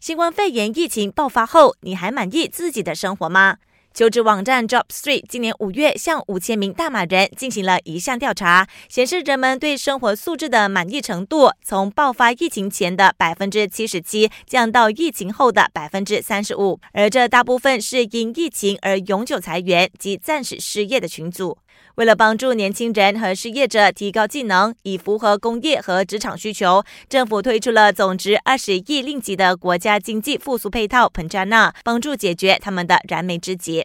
新冠肺炎疫情爆发后，你还满意自己的生活吗？求职网站 JobStreet 今年五月向五千名大马人进行了一项调查，显示人们对生活素质的满意程度从爆发疫情前的百分之七十七降到疫情后的百分之三十五，而这大部分是因疫情而永久裁员及暂时失业的群组。为了帮助年轻人和失业者提高技能，以符合工业和职场需求，政府推出了总值二十亿令吉的国家经济复苏配套彭加纳，帮助解决他们的燃眉之急。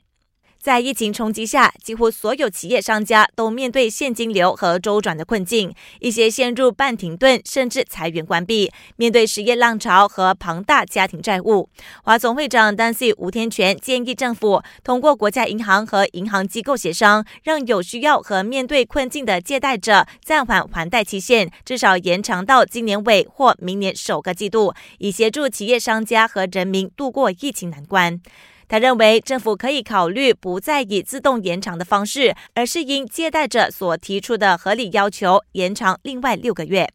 在疫情冲击下，几乎所有企业商家都面对现金流和周转的困境，一些陷入半停顿，甚至裁员关闭。面对失业浪潮和庞大家庭债务，华总会长丹西吴天全建议政府通过国家银行和银行机构协商，让有需要和面对困境的借贷者暂缓还贷期限，至少延长到今年尾或明年首个季度，以协助企业商家和人民度过疫情难关。他认为，政府可以考虑不再以自动延长的方式，而是因借贷者所提出的合理要求延长另外六个月。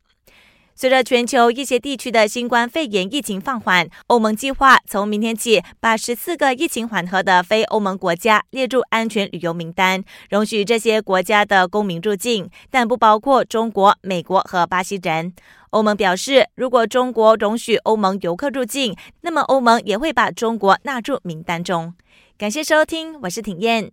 随着全球一些地区的新冠肺炎疫情放缓，欧盟计划从明天起把十四个疫情缓和的非欧盟国家列入安全旅游名单，容许这些国家的公民入境，但不包括中国、美国和巴西人。欧盟表示，如果中国容许欧盟游客入境，那么欧盟也会把中国纳入名单中。感谢收听，我是挺燕。